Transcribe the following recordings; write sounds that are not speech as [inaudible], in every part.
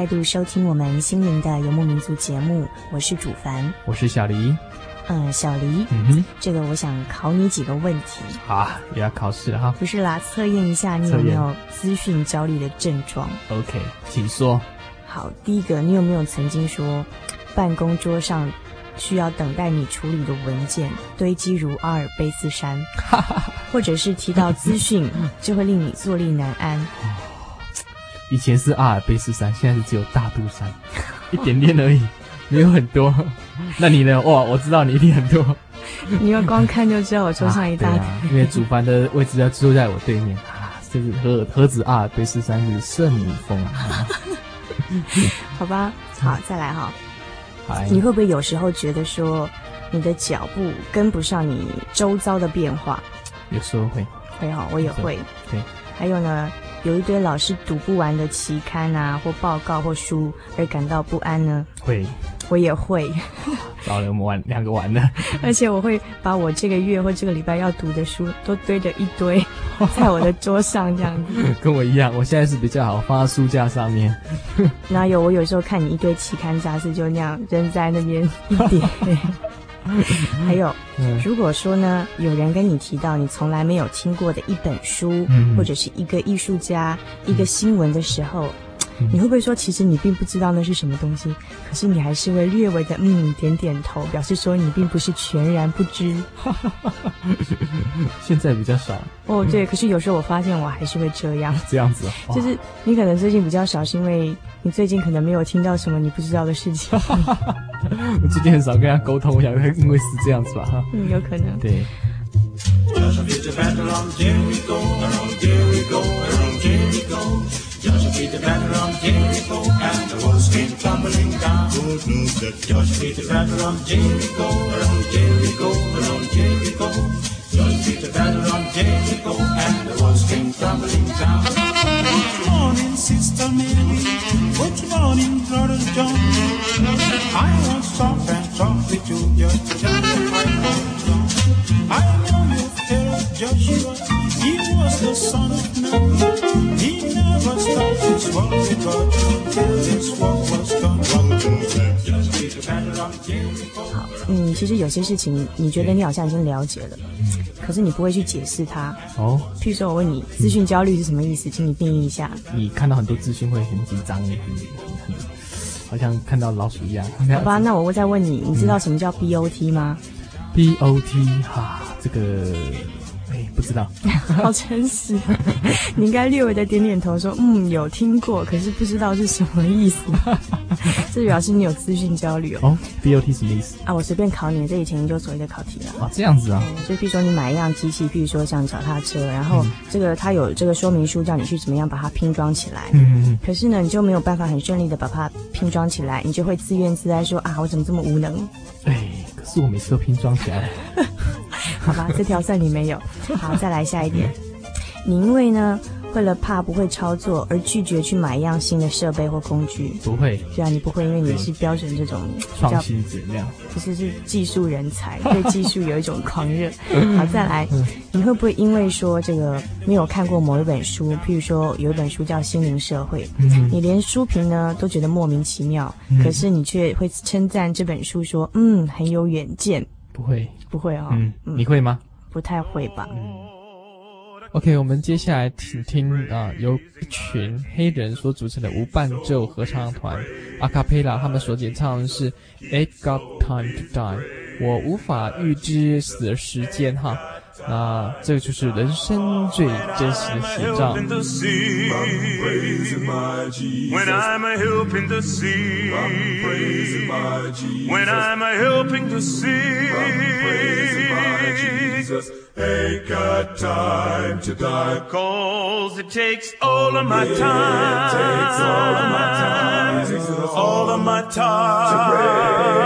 再度收听我们心灵的游牧民族节目，我是主凡，我是小黎，嗯，小黎，嗯哼，这个我想考你几个问题，好啊，也要考试了哈，不是啦，测验一下你有没有资讯焦虑的症状，OK，请说。好，第一个，你有没有曾经说办公桌上需要等待你处理的文件堆积如阿尔卑斯山，[laughs] 或者是提到资讯就会令你坐立难安？以前是阿尔卑斯山，现在是只有大肚山，[laughs] 一点点而已，没有很多。[laughs] 那你呢？哇，我知道你一定很多。[laughs] 你要光看就知道我桌上一大堆。啊啊、因为主办的位置要坐在我对面啊，这是何何止阿尔卑斯山是圣母峰啊！好吧，好，再来哈。你会不会有时候觉得说，你的脚步跟不上你周遭的变化？有时候会，会哈，我也会。对，还有呢？有一堆老师读不完的期刊啊，或报告或书而感到不安呢？会，我也会。[laughs] 老了，我们玩两个玩的。[laughs] 而且我会把我这个月或这个礼拜要读的书都堆着一堆，[laughs] 在我的桌上这样子。跟我一样，我现在是比较好，放在书架上面。哪有？我有时候看你一堆期刊杂志就那样扔在那边一叠。[laughs] 还有，如果说呢，有人跟你提到你从来没有听过的一本书，嗯、或者是一个艺术家、嗯、一个新闻的时候，嗯、你会不会说，其实你并不知道那是什么东西？可是你还是会略微的嗯点点头，表示说你并不是全然不知。[laughs] 现在比较少哦，对。可是有时候我发现我还是会这样，这样子，[laughs] 就是你可能最近比较少，是因为你最近可能没有听到什么你不知道的事情。[laughs] 我最近很少跟他沟通，我想因为是这样子吧，哈。嗯，有可能。对。the batter on Jericho, and the walls came tumbling down. Good that Josh beat the batter on Jericho, around Jericho. 嗯，其实有些事情，你觉得你好像已经了解了，嗯，可是你不会去解释它。哦，譬如说，我问你，资讯焦虑是什么意思？请你定义一下。你看到很多资讯会很紧张，很很很，好像看到老鼠一样。好吧，那我会再问你，你知道什么叫 BOT 吗？BOT 哈，这个。不知道，[laughs] 好诚实。你应该略微的点点头，说嗯，有听过，可是不知道是什么意思。[laughs] 这表示你有资讯焦虑哦。哦，BOT 什么意思啊？我随便考你，这以前研究所的考题了。啊，这样子啊。所以，比如说你买一辆机器，比如说像脚踏车，然后这个它有这个说明书，叫你去怎么样把它拼装起来。嗯嗯嗯。可是呢，你就没有办法很顺利的把它拼装起来，你就会自怨自艾说啊，我怎么这么无能？哎，可是我每次都拼装起来。[laughs] 好吧，这条算你没有。好，再来下一点。你因为呢为了怕不会操作而拒绝去买一样新的设备或工具？不会，对啊，你不会，因为你是标准这种创新者那样，其实是技术人才，[laughs] 对技术有一种狂热。[laughs] 好，再来，你会不会因为说这个没有看过某一本书，譬如说有一本书叫《心灵社会》，嗯，你连书评呢都觉得莫名其妙，嗯、可是你却会称赞这本书说，嗯，很有远见。不会，不会哦。嗯，你会吗？不太会吧。嗯 OK，我们接下来请听啊，由一群黑人所组成的无伴奏合唱团阿卡贝拉，他们所演唱的是《Ain't Got Time to Die》，我无法预知死的时间哈。那这个就是人生最真实的写照。Ain't got time to die. Cause it takes all of my time. It takes all of my time. It takes all of my time.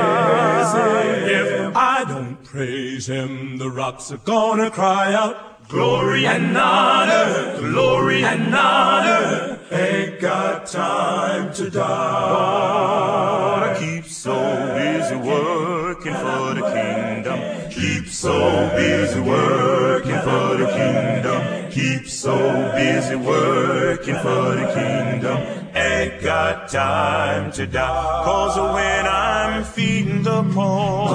If I don't praise him, the rocks are gonna cry out. Glory and honor, glory and honor. Ain't got time to die. I keep so busy working for the kingdom. Keep so busy working for the kingdom. Keep so busy working for the kingdom. Ain't got time to die. Cause when I'm feeding the poor,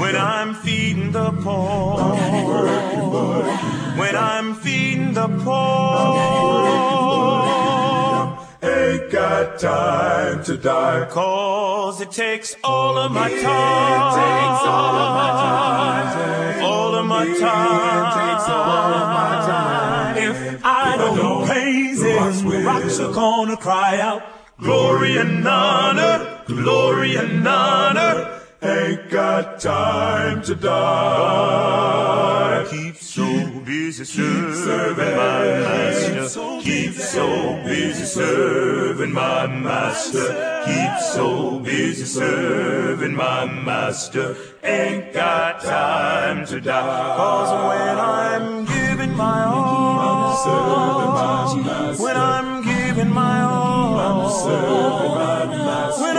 when I'm feeding the poor, when I'm feeding the poor, ain't got time to die. Cause it takes all of my time. All of my time. If I don't praise the rocks are gonna cry out. Glory and honor, glory and honor. Ain't got time to die. Keep so busy serving my master. Keep so busy serving my master. Keep so busy serving my master. Ain't got time to die. Cause when I'm giving my all, when I'm giving my all, when I'm giving my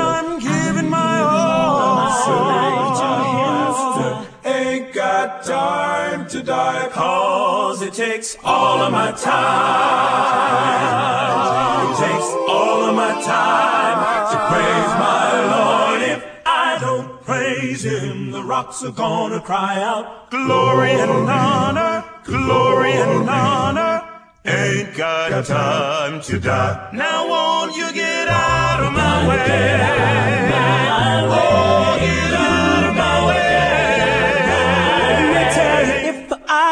ain't got time to die. Cause it takes all of my time. It takes all of my time to praise my Lord. If I don't praise Him, the rocks are gonna cry out. Glory and honor, glory and honor. Ain't got time to die. Now won't you get out of my way? Oh,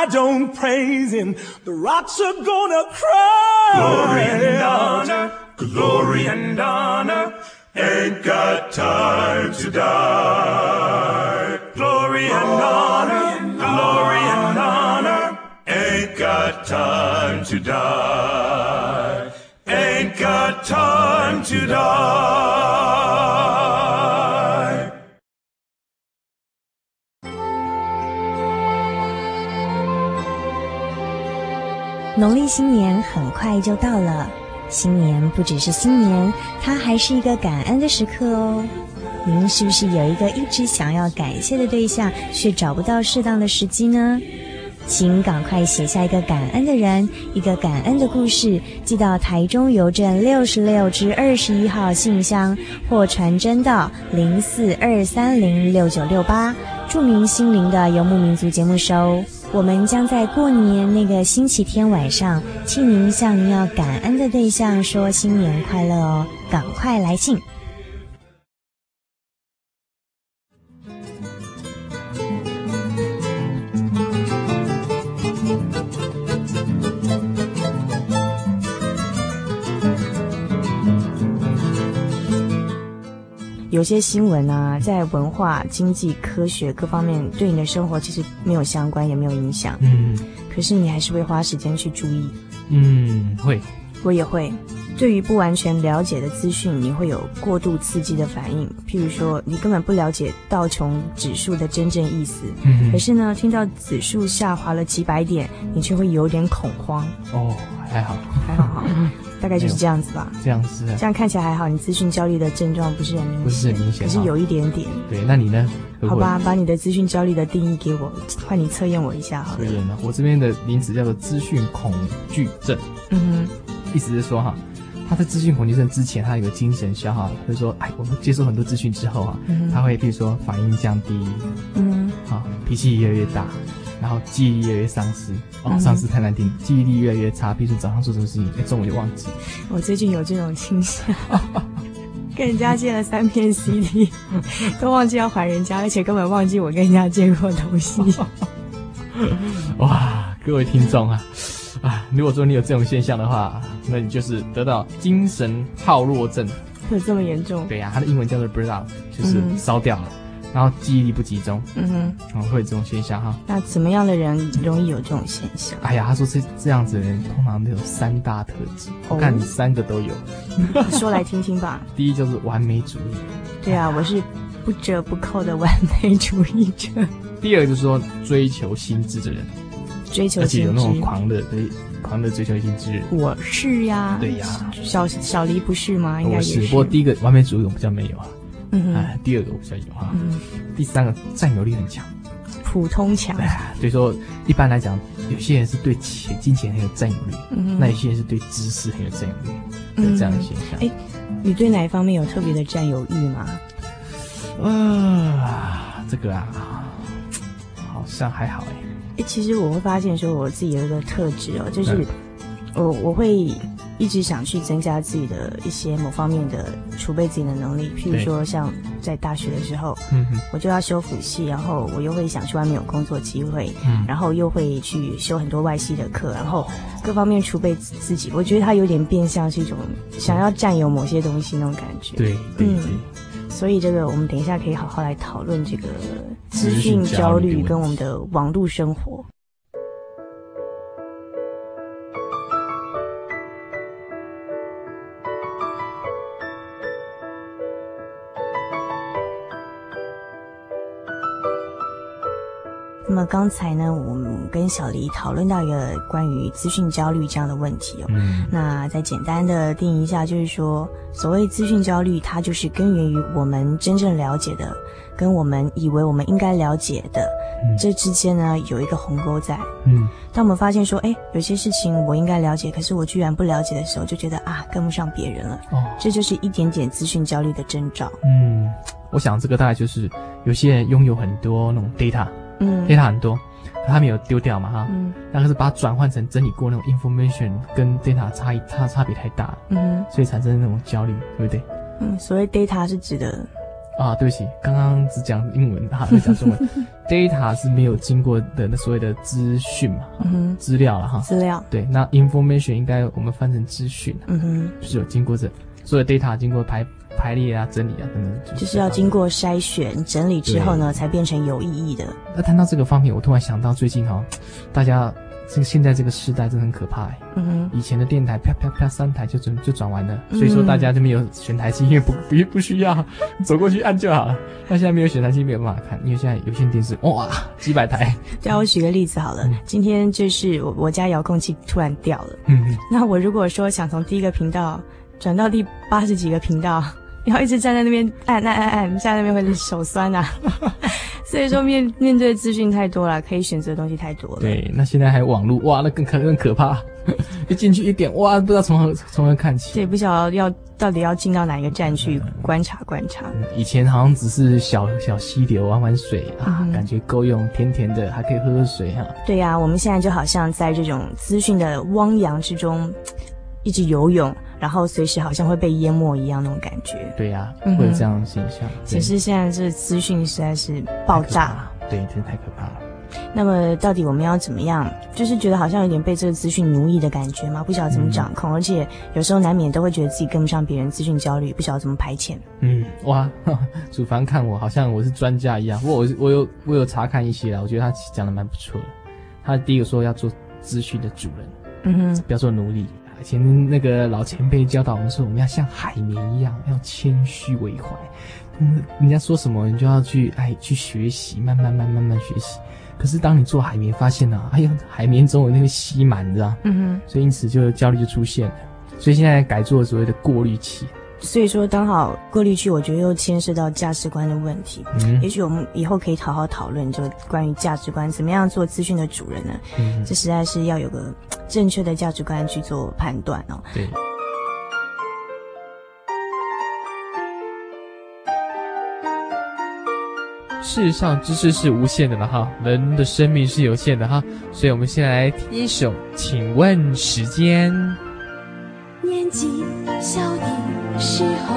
I don't praise him, the rocks are gonna cry. Glory and honor, glory and honor. Ain't got time to die. Glory and honor, glory and honor. Ain't got time to die. Ain't got time to die. 农历新年很快就到了，新年不只是新年，它还是一个感恩的时刻哦。您是不是有一个一直想要感谢的对象，却找不到适当的时机呢？请赶快写下一个感恩的人，一个感恩的故事，寄到台中邮政六十六至二十一号信箱，或传真到零四二三零六九六八，著名心灵的游牧民族节目收。我们将在过年那个星期天晚上，替您向您要感恩的对象说新年快乐哦！赶快来信。有些新闻啊，在文化、经济、科学各方面对你的生活其实没有相关，也没有影响。嗯，可是你还是会花时间去注意。嗯，会。我也会。对于不完全了解的资讯，你会有过度刺激的反应。譬如说，你根本不了解道琼指数的真正意思，嗯、可是呢，听到指数下滑了几百点，你却会有点恐慌。哦，还好，还好哈，大概就是这样子吧。这样子，这样看起来还好。你资讯焦虑的症状不是很明显，不是很明显，可是有一点点。对，那你呢？好吧，把你的资讯焦虑的定义给我，换你测验我一下好了。测验呢？我这边的名词叫做资讯恐惧症。嗯哼，意思是说哈。他在资讯恐惧症之前，他有个精神消耗，就是说，哎，我们接受很多资讯之后啊，嗯、他会比如说反应降低，嗯，好，脾气越来越大，然后记忆力越来越丧失，哦，丧失太难听，记忆力越来越差，比如说早上做什么事情，哎，中午就忘记。我最近有这种倾向，[laughs] 跟人家借了三片 CD，[laughs] 都忘记要还人家，而且根本忘记我跟人家借过东西。[laughs] 哇，各位听众啊！啊，如果说你有这种现象的话，那你就是得到精神耗弱症。会这么严重？对呀、啊，它的英文叫做 out，就是烧掉了，嗯、然后记忆力不集中。嗯哼，然后会有这种现象哈。那怎么样的人容易有这种现象？哎呀，他说这这样子的人通常都有三大特质，我看你三个都有。说来听听吧。[laughs] 第一就是完美主义。对啊，我是不折不扣的完美主义者。第二就是说追求心智的人。追求心智，而且有那种狂的，对，狂的追求心知。我是呀，对呀，小小黎不是吗？应该也是。不过第一个完美主义我比较没有啊，嗯哎，第二个我比较有啊，嗯，第三个占有力很强，普通强。对啊，所以说一般来讲，有些人是对钱、金钱很有占有力，嗯，那有些人是对知识很有占有力，嗯，这样的现象。哎，你对哪一方面有特别的占有欲吗？啊，这个啊，好像还好哎。其实我会发现说，我自己有一个特质哦，就是我我会一直想去增加自己的一些某方面的储备自己的能力。譬如说，像在大学的时候，我就要修辅系，然后我又会想去外面有工作机会，嗯，然后又会去修很多外系的课，然后各方面储备自己。我觉得它有点变相是一种想要占有某些东西那种感觉。对，对，对。所以这个我们等一下可以好好来讨论这个资讯焦虑跟我们的网络生活。那么刚才呢，我们跟小黎讨论到一个关于资讯焦虑这样的问题哦。嗯。那再简单的定义一下，就是说，所谓资讯焦虑，它就是根源于我们真正了解的，跟我们以为我们应该了解的，嗯、这之间呢有一个鸿沟在。嗯。当我们发现说，哎，有些事情我应该了解，可是我居然不了解的时候，就觉得啊，跟不上别人了。哦。这就是一点点资讯焦虑的征兆。嗯，我想这个大概就是有些人拥有很多那种 data。嗯，data 很多，他没有丢掉嘛哈，嗯，但是把它转换成整理过那种 information，跟 data 差异差差别太大，嗯，所以产生那种焦虑，对不对？嗯，所谓 data 是指的啊，对不起，刚刚只讲英文哈，没讲中文，[laughs] data 是没有经过的那所谓的资讯嘛，嗯哼，资料了哈，资料，对，那 information 应该我们翻成资讯，嗯哼，就是有经过这所有 data 经过排。排列啊，整理啊，等等，就是要经过筛选、整理之后呢，才变成有意义的。那谈到这个方面，我突然想到最近哈，[tsk] 大家这个现在这个时代真的很可怕哎。嗯哼。以前的电台啪啪啪三台就转就转完了，所以说大家就没有选台机，因为不不 [laughs] 不需要走过去按就好了。那现在没有选台机没有办法看，因为现在有线电视哇几百台。[laughs] 对啊，我举个例子好了，今天就是我我家遥控器突然掉了，嗯，那我如果说想从第一个频道转到第八十几个频道。然后一直站在那边按按按按，在那边会手酸啊。[laughs] 所以说面面对资讯太多了，可以选择的东西太多了。对，那现在还有网络，哇，那更可更可怕。[laughs] 一进去一点，哇，不知道从何从何看起。对，不晓得要到底要进到哪一个站去观察观察。以前好像只是小小溪流玩玩水啊，嗯、感觉够用，甜甜的，还可以喝喝水哈、啊。对呀、啊，我们现在就好像在这种资讯的汪洋之中一直游泳。然后随时好像会被淹没一样那种感觉。对呀、啊，会有这样的现象。其实现在这资讯实在是爆炸，对，真的太可怕了。那么到底我们要怎么样？就是觉得好像有点被这个资讯奴役的感觉嘛，不晓得怎么掌控，嗯、而且有时候难免都会觉得自己跟不上别人，资讯焦虑，不晓得怎么排遣。嗯，哇，[laughs] 主凡看我好像我是专家一样，不过我我有我有查看一些啦，我觉得他讲的蛮不错的。他第一个说要做资讯的主人，嗯哼，不要做奴隶。以前那个老前辈教导我们说，我们要像海绵一样，要谦虚为怀。嗯，人家说什么，你就要去哎去学习，慢慢慢慢慢学习。可是当你做海绵，发现呢、啊，哎呀，海绵总有那个吸满，你知道？嗯哼。所以因此就焦虑就出现了。所以现在改做所谓的过滤器。所以说，刚好过滤器，我觉得又牵涉到价值观的问题。嗯，也许我们以后可以好好讨论，就关于价值观，怎么样做资讯的主人呢？嗯，这实在是要有个正确的价值观去做判断哦。对。事实上，知识是无限的了哈，人的生命是有限的哈，所以我们先来听一首，请问时间。年纪小的。时候，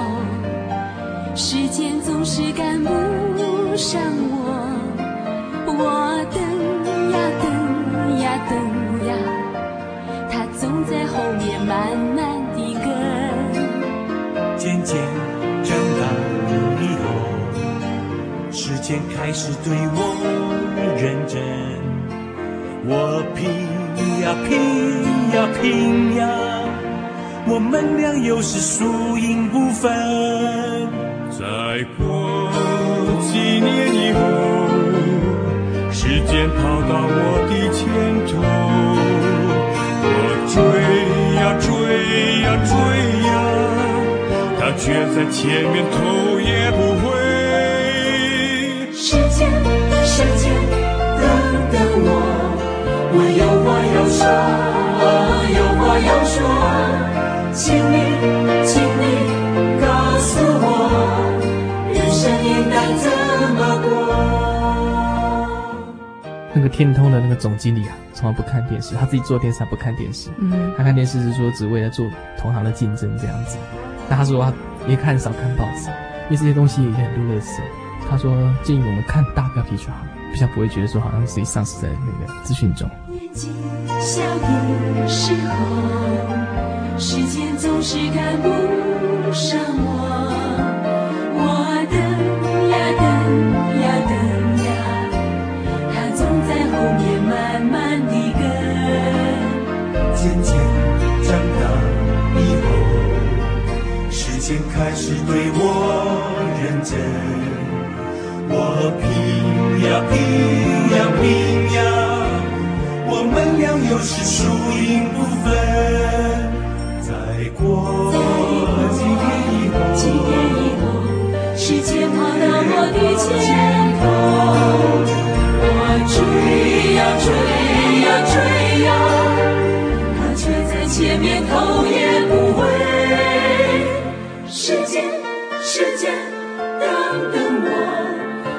时间总是赶不上我，我等呀等呀等呀，他总在后面慢慢的跟。渐渐长大以后，时间开始对我我们俩又是输赢不分。再过几年以后，时间跑到我的前头，我追呀追呀追呀，他却在前面头也不回。时间，时间，等等我，我有话要说，有话要说。请你，请你告诉我，人生应该怎么过？那个天通的那个总经理啊，从来不看电视，他自己做电视，他不看电视。嗯，他看电视是说只为了做同行的竞争这样子。那他说他也看少看报纸，因为这些东西也很多垃圾。他说建议我们看大标题就好，比较不会觉得说好像自己丧失在那个资讯中。年纪小的时候。时间总是赶不上我，我等呀等呀等呀，他总在后面慢慢的跟。渐渐长大以后，时间开始对我认真，我拼呀拼呀拼呀，我们俩又是输赢不分。我在记忆里几年以后世界跑到我的前头我追呀追呀追呀它却在前面头也不回时间时间等等我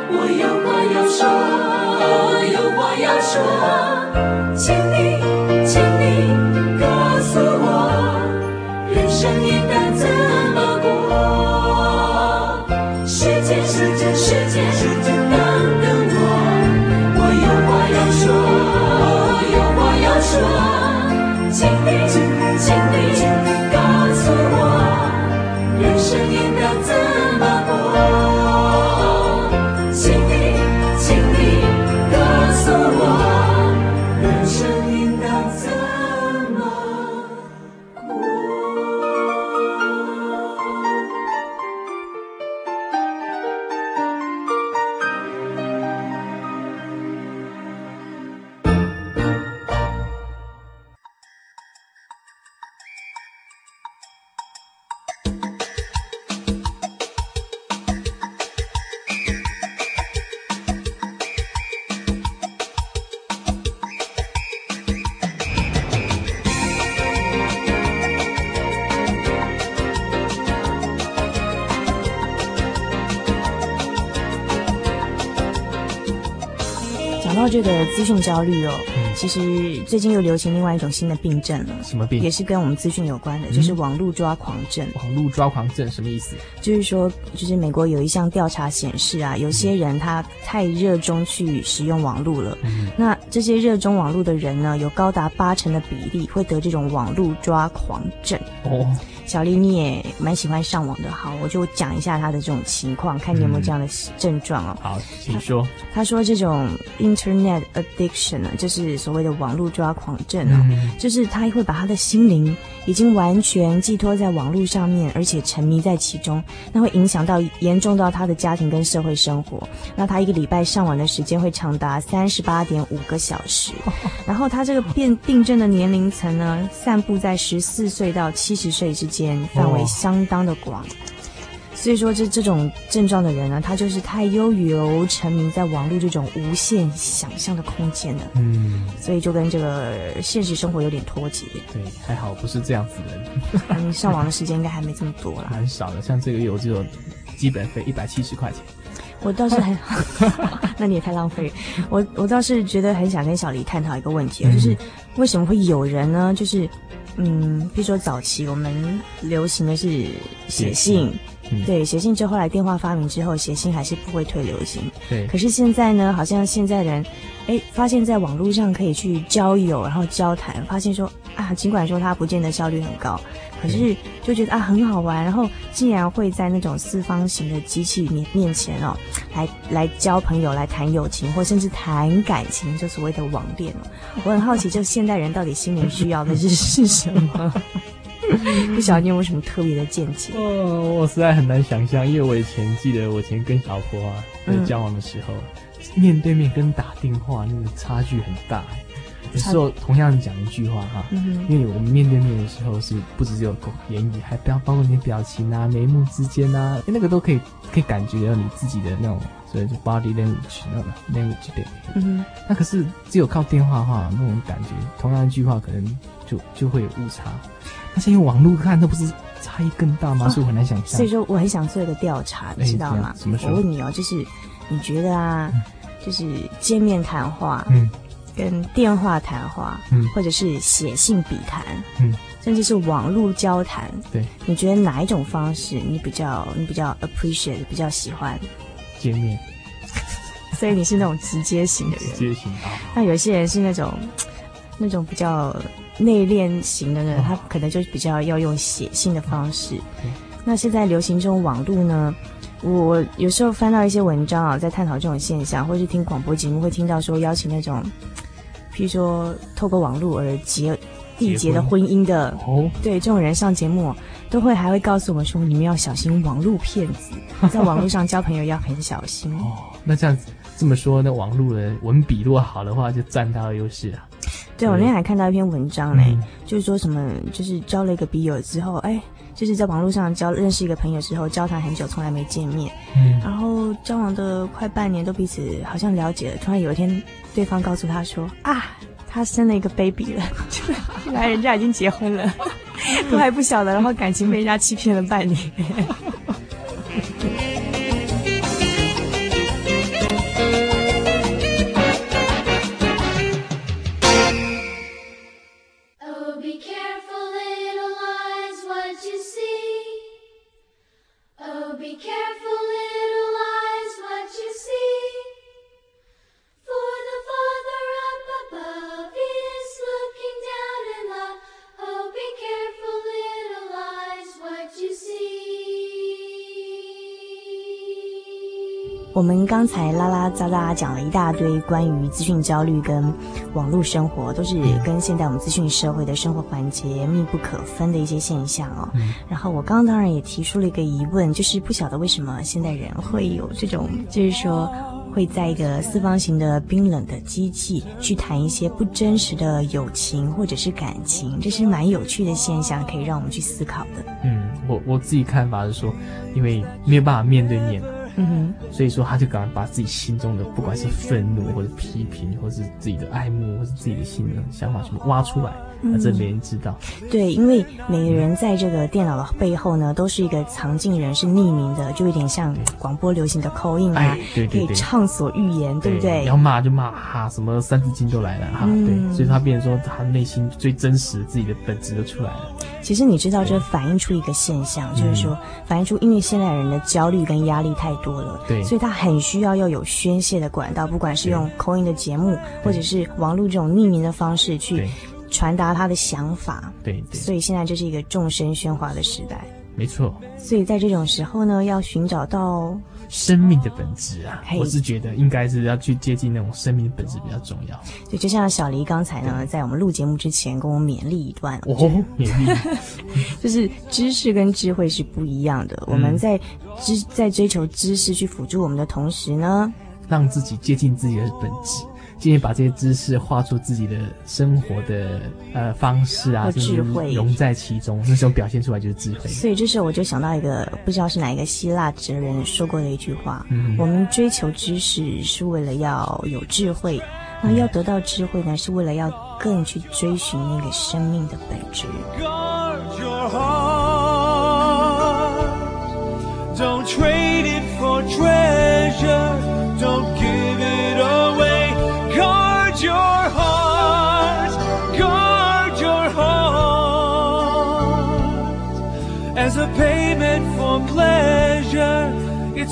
我有话要说有话要说请你应资讯焦虑哦，嗯，其实最近又流行另外一种新的病症了。什么病？也是跟我们资讯有关的，就是网络抓狂症。网络抓狂症什么意思？就是说，就是美国有一项调查显示啊，有些人他太热衷去使用网络了。嗯，那这些热衷网络的人呢，有高达八成的比例会得这种网络抓狂症。哦。小丽，你也蛮喜欢上网的，好，我就讲一下他的这种情况，看你有没有这样的症状哦。好，请说。他，他说这种 Internet addiction 呢，就是所谓的网络抓狂症啊，嗯就是他会把他的心灵已经完全寄托在网络上面，而且沉迷在其中，那会影响到严重到他的家庭跟社会生活。那他一个礼拜上网的时间会长达三十八点五个小时，[laughs] 然后他这个变病症的年龄层呢，散布在十四岁到七十岁之间，范围相当的广。所以说，这这种症状的人呢，他就是太悠游沉迷在网络这种无限想象的空间了。嗯，所以就跟这个现实生活有点脱节。对，还好不是这样子的人。你上网的时间应该还没这么多啦，蛮少的。像这个月我只有基本费一百七十块钱。我倒是很，[laughs] 那你也太浪费。我我倒是觉得很想跟小黎探讨一个问题，就是为什么会有人呢？就是嗯，比如说早期我们流行的是写信。嗯、对，写信之后，后来电话发明之后，写信还是不会退流行。对，可是现在呢，好像现在人，哎，发现在网络上可以去交友，然后交谈，发现说啊，尽管说它不见得效率很高，可是就觉得啊很好玩，然后竟然会在那种四方形的机器面面前哦，来来交朋友，来谈友情，或甚至谈感情，就所谓的网恋哦。我很好奇，就现代人到底心灵需要的是是什么？[laughs] 不晓得你有没有什么特别的见解？哦，我实在很难想象，因为我以前记得我以前跟老婆啊在交往的时候，嗯、面对面跟打电话那个差距很大。有时候同样讲一句话哈，嗯、因为我们面对面的时候是不只有言语，还不要包括你的表情啊、眉目之间啊，那个都可以可以感觉到你自己的那种，所以就 body language 那种 language 对。嗯哼。那可是只有靠电话的话，那种感觉，同样一句话可能就就会有误差。但是用网络看，那不是差异更大吗？所以我很难想象。所以说，我很想做一个调查，你知道吗？什么时候？我问你哦，就是你觉得啊，就是见面谈话，嗯，跟电话谈话，嗯，或者是写信笔谈，嗯，甚至是网络交谈，对，你觉得哪一种方式你比较你比较 appreciate，比较喜欢？见面。所以你是那种直接型的人。直接型啊。那有些人是那种那种比较。内敛型的人，他可能就比较要用写信的方式。那现在流行这种网络呢，我有时候翻到一些文章啊，在探讨这种现象，或是听广播节目会听到说邀请那种，譬如说透过网络而结缔结的婚姻的，哦，对这种人上节目，都会还会告诉我们说，你们要小心网络骗子，在网络上交朋友要很小心。哦，那这样子这么说，那网络的文笔如果好的话，就占到优势了。对，我那天还看到一篇文章嘞，嗯、就是说什么，就是交了一个笔友之后，哎，就是在网络上交认识一个朋友之后，交谈很久，从来没见面，嗯，然后交往的快半年，都彼此好像了解了，突然有一天，对方告诉他说啊，他生了一个 baby 了，[laughs] 原来人家已经结婚了，[laughs] 都还不晓得，然后感情被人家欺骗了半年。[laughs] 我们刚才拉拉杂杂讲了一大堆关于资讯焦虑跟网络生活，都是跟现在我们资讯社会的生活环节密不可分的一些现象哦。嗯、然后我刚刚当然也提出了一个疑问，就是不晓得为什么现代人会有这种，就是说会在一个四方形的冰冷的机器去谈一些不真实的友情或者是感情，这是蛮有趣的现象，可以让我们去思考的。嗯，我我自己看法是说，因为没有办法面对面。嗯哼，所以说他就敢把自己心中的不管是愤怒或者批评，或是自己的爱慕，或是自己的心的想法，全部挖出来，那这没人知道。对，因为每个人在这个电脑的背后呢，都是一个藏镜人，是匿名的，就有点像广播流行的 call in 啊，对对对，可以畅所欲言，对不对？要骂就骂哈，什么三字经都来了哈，对，所以他变成说他内心最真实自己的本质都出来了。其实你知道，这反映出一个现象，就是说反映出因为现代人的焦虑跟压力太多了，对，所以他很需要要有宣泄的管道，不管是用 call in 的节目，或者是网络这种匿名的方式去传达他的想法，对对。所以现在这是一个众声喧哗的时代，没错。所以在这种时候呢，要寻找到生命的本质啊。我是觉得应该是要去接近那种生命的本质比较重要。对，就像小黎刚才呢，在我们录节目之前跟我勉励一段，哦，勉励，[laughs] 就是知识跟智慧是不一样的。我们在知在追求知识去辅助我们的同时呢，让自己接近自己的本质。把这些知识画出自己的生活的呃方式啊，智慧融在其中，那时候表现出来就是智慧。所以这时候我就想到一个不知道是哪一个希腊哲人说过的一句话：嗯，我们追求知识是为了要有智慧，那要得到智慧呢，是为了要更去追寻那个生命的本质。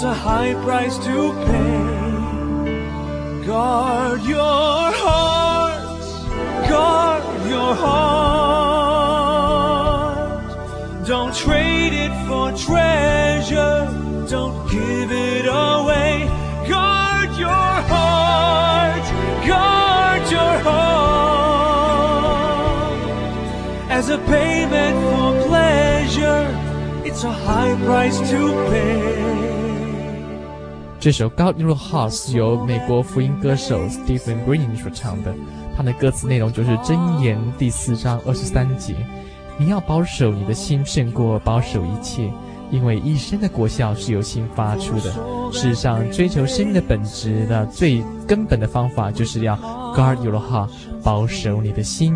It's a high price to pay. Guard your heart. Guard your heart. Don't trade it for treasure. Don't give it away. Guard your heart. Guard your heart. As a payment for pleasure, it's a high price to pay. 这首《Guard Your Heart》是由美国福音歌手 Stephen Green 所唱的，它的歌词内容就是《箴言》第四章二十三节：“你要保守你的心，胜过保守一切，因为一生的果效是由心发出的。”事实上，追求生命的本质的最根本的方法，就是要 Guard Your Heart，保守你的心。